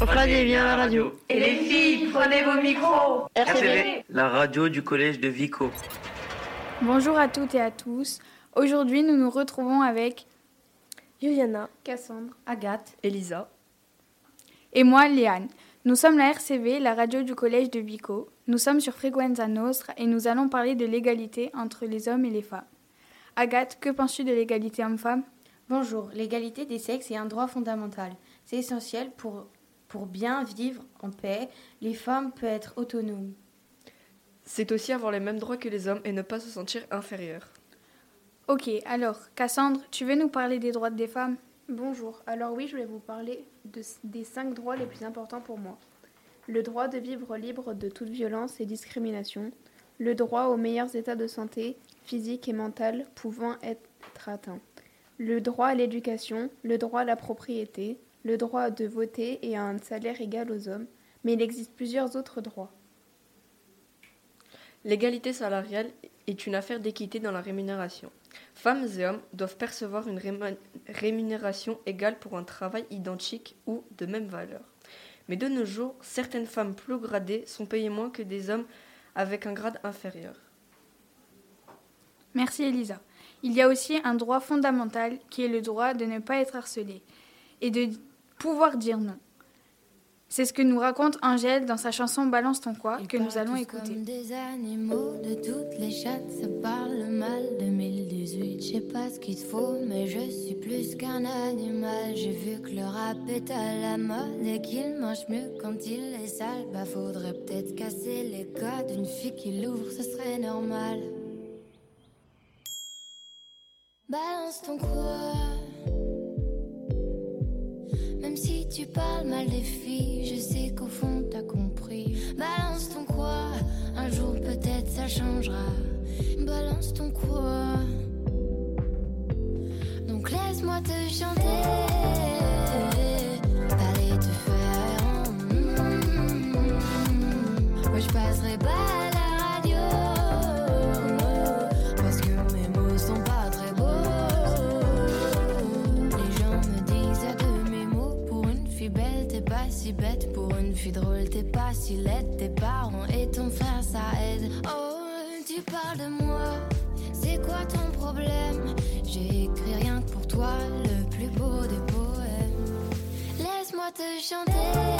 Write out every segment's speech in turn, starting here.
Prenez bien la radio. Et les filles, prenez vos micros. RCV. La radio du collège de Vico. Bonjour à toutes et à tous. Aujourd'hui, nous nous retrouvons avec Juliana, Cassandre Agathe, Elisa. et moi, Léane. Nous sommes la RCV, la radio du collège de Vico. Nous sommes sur Frequenza Nostra et nous allons parler de l'égalité entre les hommes et les femmes. Agathe, que penses-tu de l'égalité homme-femme? Bonjour, l'égalité des sexes est un droit fondamental. C'est essentiel pour, pour bien vivre en paix. Les femmes peuvent être autonomes. C'est aussi avoir les mêmes droits que les hommes et ne pas se sentir inférieur. Ok, alors, Cassandre, tu veux nous parler des droits des femmes? Bonjour, alors oui, je vais vous parler de- des cinq droits les plus importants pour moi. Le droit de vivre libre de toute violence et discrimination, le droit aux meilleurs états de santé physique et mental pouvant être atteints, le droit à l'éducation, le droit à la propriété, le droit de voter et à un salaire égal aux hommes, mais il existe plusieurs autres droits. L'égalité salariale est une affaire d'équité dans la rémunération. Femmes et hommes doivent percevoir une rémunération égale pour un travail identique ou de même valeur. Mais de nos jours, certaines femmes plus gradées sont payées moins que des hommes avec un grade inférieur. Merci Elisa. Il y a aussi un droit fondamental qui est le droit de ne pas être harcelé et de pouvoir dire non. C'est ce que nous raconte Angèle dans sa chanson Balance ton quoi que nous allons écouter. Comme des animaux de toutes les chattes, ça parle mal 2018. Je sais pas ce qu'il faut, mais je suis plus qu'un animal. J'ai vu que le rap est à la mode et qu'il mange mieux quand il est sale. Bah faudrait peut-être casser les codes. Une fille qui l'ouvre, ce serait normal. Balance ton quoi parles mal des filles, je sais qu'au fond t'as compris. Balance ton quoi Un jour peut-être ça changera. Balance ton quoi Donc laisse-moi te chanter. Pas si laide. Tes parents et ton frère, ça aide. Oh, tu parles de moi. C'est quoi ton problème? J'ai écrit rien que pour toi, le plus beau des poèmes. Laisse-moi te chanter.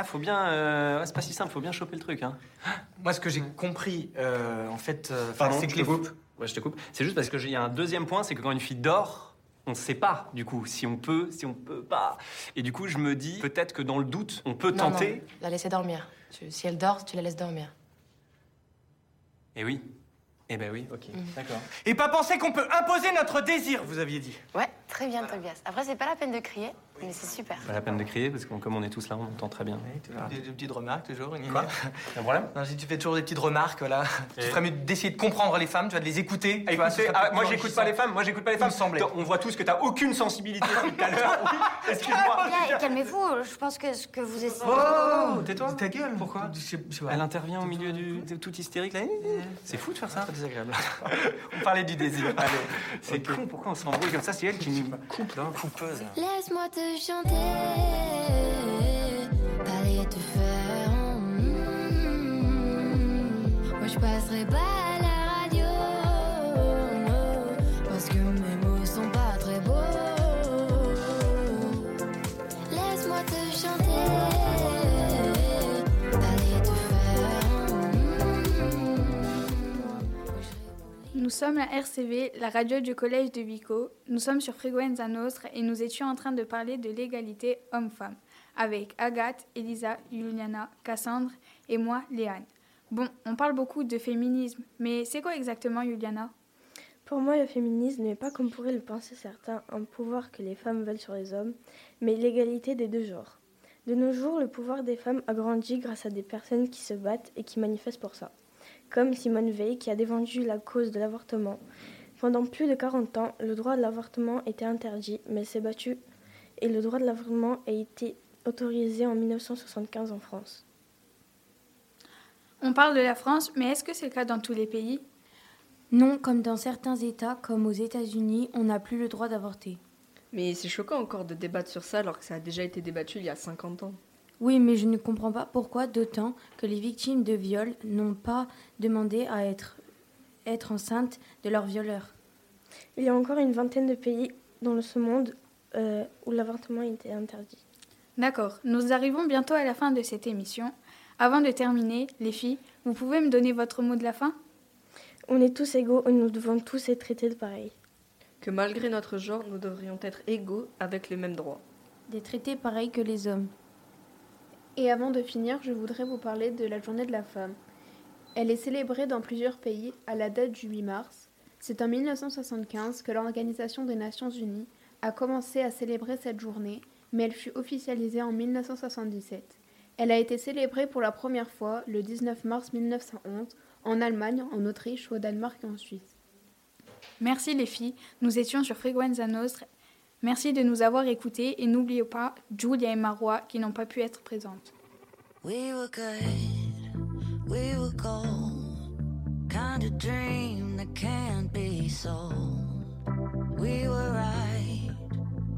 Ah, faut bien. euh, ouais, c'est pas si simple, faut bien choper le truc. Hein. Moi, ce que j'ai compris, euh, en fait, euh, Pardon, c'est je que te les coupe. Ouais, je te coupe. C'est juste parce que j'ai- il y a un deuxième point, c'est que quand une fille dort, on ne sait pas du coup si on peut, si on peut pas. Et du coup, je me dis peut-être que dans le doute, on peut Non, tenter. non, la laisser dormir. Tu- si elle dort, tu la laisses dormir. Et oui. Eh ben oui, ok, d'accord. Et pas penser qu'on peut imposer notre désir, vous aviez dit. Ouais, très bien, Tobias. Après, c'est pas la peine de crier, mais c'est super. Pas la peine de crier parce que comme on est tous là, on entend très bien. Des, des petites remarques toujours. une- Quoi Un problème Non, si tu fais toujours des petites remarques, voilà. Tu ferais mieux d'essayer de comprendre les femmes, tu vas de les écouter. vois, Écoutez, serait ah, moi j'écoute pas les femmes, moi j'écoute pas les Il femmes. me semblait. On voit tous que t'as aucune sensibilité depuis tout à l'heure. Oui, excuse-moi. Calmez-vous, je pense que ce que vous essayez. Oh, tais-toi. Ta gueule. Pourquoi. Elle intervient au milieu du de tout hystérique là. C'est fou de faire ça. Très désagréable. On parlait du désir. C'est con, pourquoi on s'embrouille comme ça? C'est elle qui coupe là. Coupeuse. Laisse-moi te chanter, aller te faire. mm, Moi je passerai pas sommes la RCV, la radio du collège de Vico. Nous sommes sur Frequenza Nostra et nous étions en train de parler de l'égalité homme-femme avec Agathe, Elisa, Juliana, Cassandre et moi, Léane. Bon, on parle beaucoup de féminisme, mais c'est quoi exactement, Juliana? Pour moi, le féminisme n'est pas comme pourraient le penser certains un pouvoir que les femmes veulent sur les hommes, mais l'égalité des deux genres. De nos jours, le pouvoir des femmes a grandi grâce à des personnes qui se battent et qui manifestent pour ça comme Simone Veil qui a défendu la cause de l'avortement. Pendant plus de 40 ans, le droit de l'avortement était interdit, mais s'est battu et le droit de l'avortement a été autorisé en 1975 en France. On parle de la France, mais est-ce que c'est le cas dans tous les pays? Non, comme dans certains États, comme aux États-Unis, on n'a plus le droit d'avorter. Mais c'est choquant encore de débattre sur ça alors que ça a déjà été débattu il y a 50 ans. Oui, mais je ne comprends pas pourquoi d'autant que les victimes de viol n'ont pas demandé à être, être enceintes de leur violeur. Il y a encore une vingtaine de pays dans ce monde euh, où l'avortement était interdit. D'accord, nous arrivons bientôt à la fin de cette émission. Avant de terminer, les filles, vous pouvez me donner votre mot de la fin? On est tous égaux et nous devons tous être traités de pareil. Que malgré notre genre, nous devrions être égaux avec les mêmes droits. Des traités pareils que les hommes. Et avant de finir, je voudrais vous parler de la journée de la femme. Elle est célébrée dans plusieurs pays à la date du 8 mars. C'est en 1975 que l'Organisation des Nations Unies a commencé à célébrer cette journée, mais elle fut officialisée en 1977. Elle a été célébrée pour la première fois le 19 mars 1911 en Allemagne, en Autriche, au Danemark et en Suisse. Merci les filles, nous étions sur Frequenza Nostra Merci de nous avoir écoutés et n'oubliez pas Julia et Marois qui n'ont pas pu être présentes. We were good, we were gold, kind of dream that can't be. We were right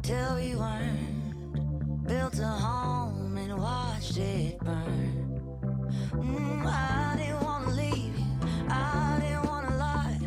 till we weren't, built a home and watched it burn. Mm, I didn't leave I didn't lie,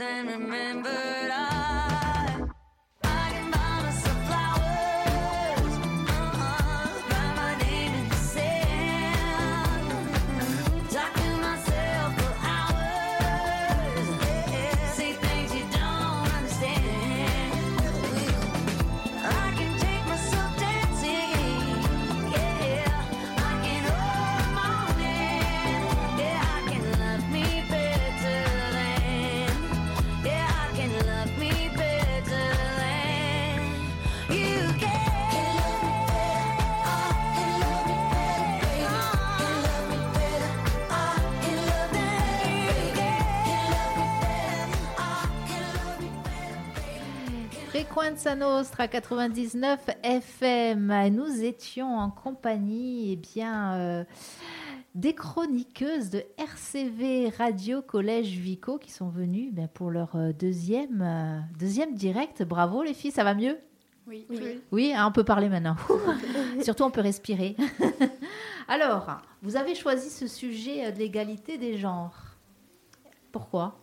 then remember Frequenza Nostra 99 FM. Nous étions en compagnie eh bien, euh, des chroniqueuses de RCV Radio Collège Vico qui sont venues ben, pour leur euh, deuxième, euh, deuxième direct. Bravo les filles, ça va mieux? Oui. Oui, hein, on peut parler maintenant. Surtout, on peut respirer. Alors, vous avez choisi ce sujet de l'égalité des genres. Pourquoi?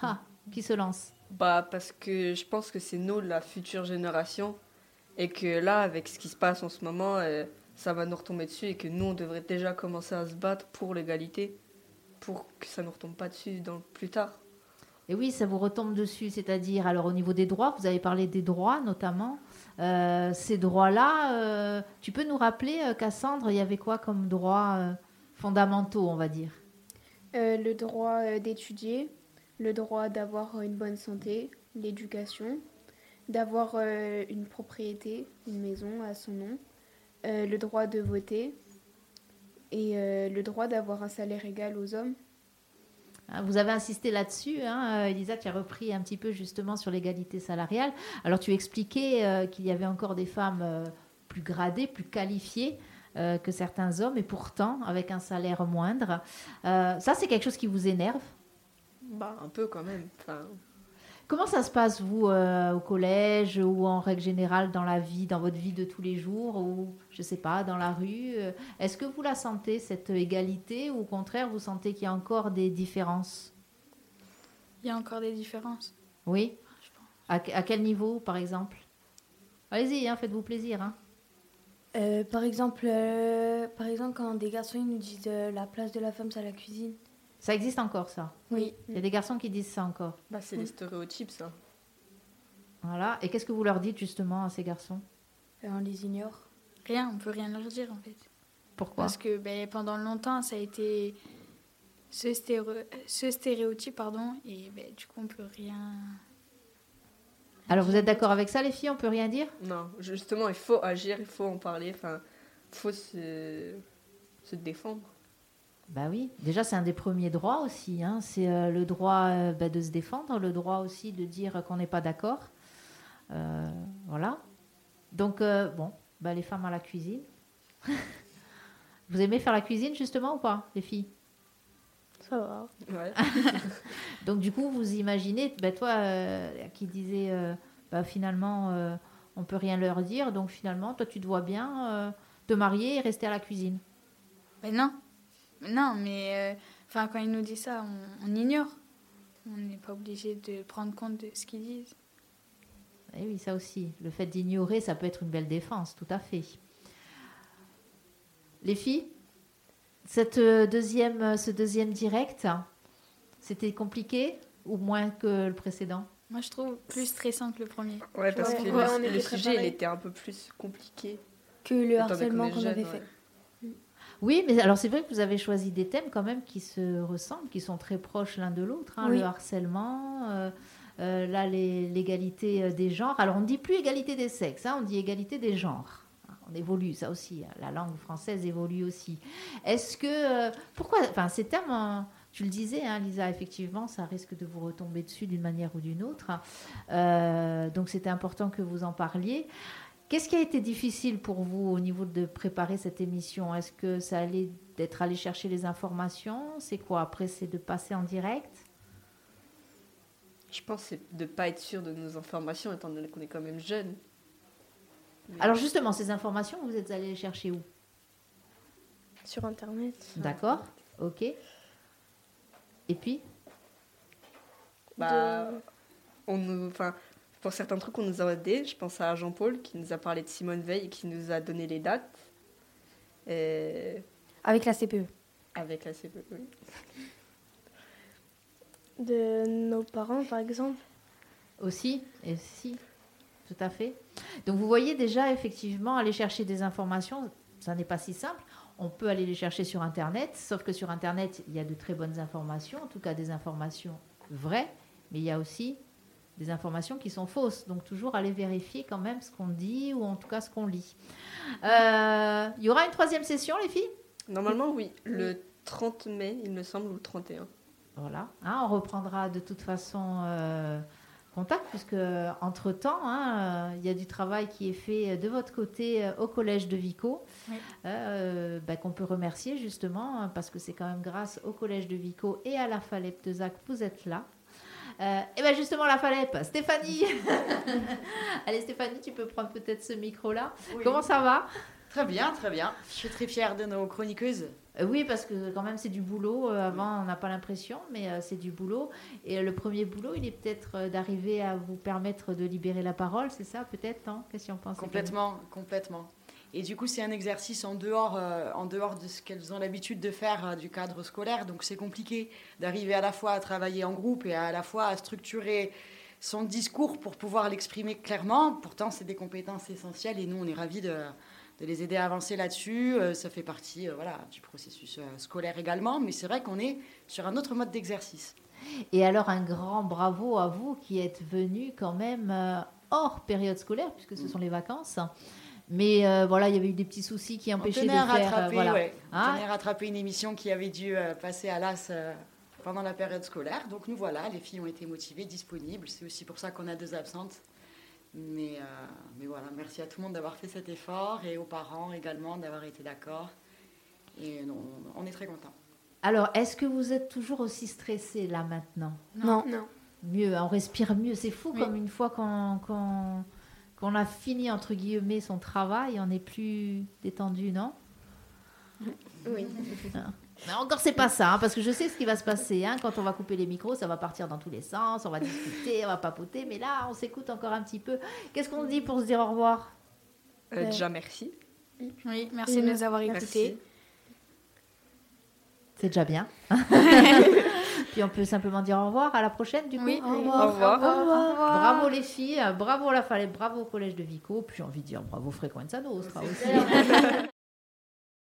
Ah, qui se lance? Bah parce que je pense que c'est nous la future génération et que là avec ce qui se passe en ce moment euh, ça va nous retomber dessus et que nous on devrait déjà commencer à se battre pour l'égalité pour que ça nous retombe pas dessus dans plus tard. Et oui, ça vous retombe dessus, c'est-à-dire, alors au niveau des droits, vous avez parlé des droits notamment. Euh, ces droits-là, euh, tu peux nous rappeler, euh, Cassandre, il y avait quoi comme droits euh, fondamentaux, on va dire? Euh, le droit euh, d'étudier, le droit d'avoir une bonne santé, l'éducation, d'avoir euh, une propriété, une maison à son nom, euh, le droit de voter et euh, le droit d'avoir un salaire égal aux hommes. Hein, Vous avez insisté là-dessus, hein, euh, Elisa, tu as repris un petit peu justement sur l'égalité salariale. Alors tu expliquais euh, qu'il y avait encore des femmes euh, plus gradées, plus qualifiées euh, que certains hommes, et pourtant avec un salaire moindre. Euh, ça, c'est quelque chose qui vous énerve? Bah un peu quand même. Enfin, Comment ça se passe, vous, euh, au collège ou en règle générale dans la vie, dans votre vie de tous les jours ou, je sais pas, dans la rue euh, Est-ce que vous la sentez, cette égalité, ou au contraire, vous sentez qu'il y a encore des différences? Il y a encore des différences. Oui? À, à quel niveau, par exemple? Allez-y, hein, faites-vous plaisir. Hein. Euh, par exemple, euh, par exemple, quand des garçons ils nous disent euh, la place de la femme c'est à la cuisine. Ça existe encore, ça Oui. Il y a des garçons qui disent ça encore. bah c'est les stéréotypes ça. Voilà. Et qu'est-ce que vous leur dites justement à ces garçons? Euh, on les ignore. Rien, on peut rien leur dire en fait. Pourquoi? Parce que ben, pendant longtemps, ça a été ce, stéréo- ce stéréotype, pardon, et ben, du coup, on peut rien. Alors, vous êtes d'accord avec ça, les filles? On peut rien dire? Non, justement il faut agir, il faut en parler, enfin faut se, se défendre. Bah oui, déjà c'est un des premiers droits aussi. hein. C'est euh, le droit euh, bah, de se défendre, le droit aussi de dire qu'on n'est pas d'accord. Euh, voilà. Donc, euh, bon, bah, les femmes à la cuisine. Vous aimez faire la cuisine justement ou pas, les filles? Ça va. Ouais. Donc du coup, vous imaginez, bah, toi euh, qui disais, euh, bah, finalement, euh, on peut rien leur dire, donc finalement, toi tu te vois bien euh, te marier et rester à la cuisine? Ben non, non, mais euh, enfin, quand ils nous disent ça, on, on ignore. On n'est pas obligé de prendre compte de ce qu'ils disent. Eh oui, ça aussi. Le fait d'ignorer, ça peut être une belle défense, tout à fait. Les filles, cette euh, deuxième, euh, ce deuxième direct, c'était compliqué ou moins que le précédent? Moi, je trouve plus stressant que le premier. Ouais, parce Ouais, que ouais, le, sujet il était un peu plus compliqué. Que le harcèlement qu'on avait ouais. fait. Oui, mais alors c'est vrai que vous avez choisi des thèmes quand même qui se ressemblent, qui sont très proches l'un de l'autre. hein. Oui. Le harcèlement, euh, euh, là l'égalité euh, des genres. Alors on ne dit plus égalité des sexes, hein, on dit égalité des genres. On évolue, ça aussi. hein. La langue française évolue aussi. Est-ce que euh, pourquoi, enfin ces termes, tu le disais, Lisa, effectivement, ça risque de vous retomber dessus d'une manière ou d'une autre. Donc c'était important que vous en parliez. Qu'est-ce qui a été difficile pour vous au niveau de préparer cette émission? Est-ce que ça allait d'être allé chercher les informations? C'est quoi Après, c'est de passer en direct? Je pense que c'est de pas être sûr de nos informations étant donné qu'on est quand même jeune. Mais- Alors justement, ces informations, vous êtes allé les chercher où? Sur Internet. D'accord Ok. Et puis? Bah, on nous, enfin, pour certains trucs, on nous a aidé. Je pense à Jean-Paul qui nous a parlé de Simone Veil et qui nous a donné les dates. Et Avec la CPE. avec la CPE, oui. De nos parents, par exemple. Aussi, et si, tout à fait. Donc vous voyez déjà, effectivement, aller chercher des informations, ça n'est pas si simple. On peut aller les chercher sur Internet, sauf que sur Internet, il y a de très bonnes informations, en tout cas des informations vraies, mais il y a aussi des informations qui sont fausses. Donc toujours aller vérifier quand même ce qu'on dit ou en tout cas ce qu'on lit. Euh, il y aura une troisième session, les filles? Normalement, oui. Le 30 mai, il me semble, ou le 31. Voilà, Hein, on reprendra de toute façon euh, contact, puisque entre-temps, hein, euh, il y a du travail qui est fait de votre côté euh, au collège de Vico, Oui. euh, bah, qu'on peut remercier justement, hein, parce que c'est quand même grâce au collège de Vico et à la Falep de Zac que vous êtes là. Euh, et bien justement, la Falep, Stéphanie Allez Stéphanie, tu peux prendre peut-être ce micro-là. Oui. Comment ça va? Très bien, très bien. Je suis très fière de nos chroniqueuses. Euh, Oui, parce que quand même c'est du boulot. Euh, Avant, on n'a pas l'impression, mais euh, c'est du boulot. Et le premier boulot, il est peut-être d'arriver à vous permettre de libérer la parole, c'est ça peut-être non Qu'est-ce qu'on pense Complètement, complètement. Et du coup, c'est un exercice en dehors, euh, en dehors de ce qu'elles ont l'habitude de faire euh, du cadre scolaire. Donc, c'est compliqué d'arriver à la fois à travailler en groupe et à la fois à structurer son discours pour pouvoir l'exprimer clairement. Pourtant, c'est des compétences essentielles et nous, on est ravis de, de les aider à avancer là-dessus. Euh, ça fait partie voilà, du processus scolaire également, mais c'est vrai qu'on est sur un autre mode d'exercice. Et alors un grand bravo à vous qui êtes venus quand même hors période scolaire, puisque ce sont les vacances. Mais euh, voilà, il y avait eu des petits soucis qui On empêchaient de faire. euh, rattraper, voilà. ouais. On Hein tenait à rattraper une émission qui avait dû euh, passer à l'AS euh, pendant la période scolaire. Donc nous voilà, les filles ont été motivées, disponibles. C'est aussi pour ça qu'on a deux absentes. Mais, euh, mais voilà, merci à tout le monde d'avoir fait cet effort et aux parents également d'avoir été d'accord. Et non, on est très contents. Alors, est-ce que vous êtes toujours aussi stressé là maintenant? Non. Non. Mieux, on respire mieux. C'est fou Oui. comme une fois qu'on qu'on- qu'on a fini, entre guillemets, son travail, on est plus détendu, non? Oui. Mais encore, c'est pas ça, hein, parce que je sais ce qui va se passer. hein. Quand on va couper les micros, ça va partir dans tous les sens, on va discuter, on va papoter, mais là, on s'écoute encore un petit peu. Qu'est-ce qu'on dit pour se dire au revoir? Euh, déjà, merci. Oui, merci de nous avoir écoutés. C'est déjà bien. Puis on peut simplement dire au revoir, à la prochaine du coup. Oui. Au revoir. Au revoir. Au revoir. Bravo les filles, bravo la Falais, bravo au collège de Vico, puis j'ai envie de dire bravo Frequenza Nostra aussi.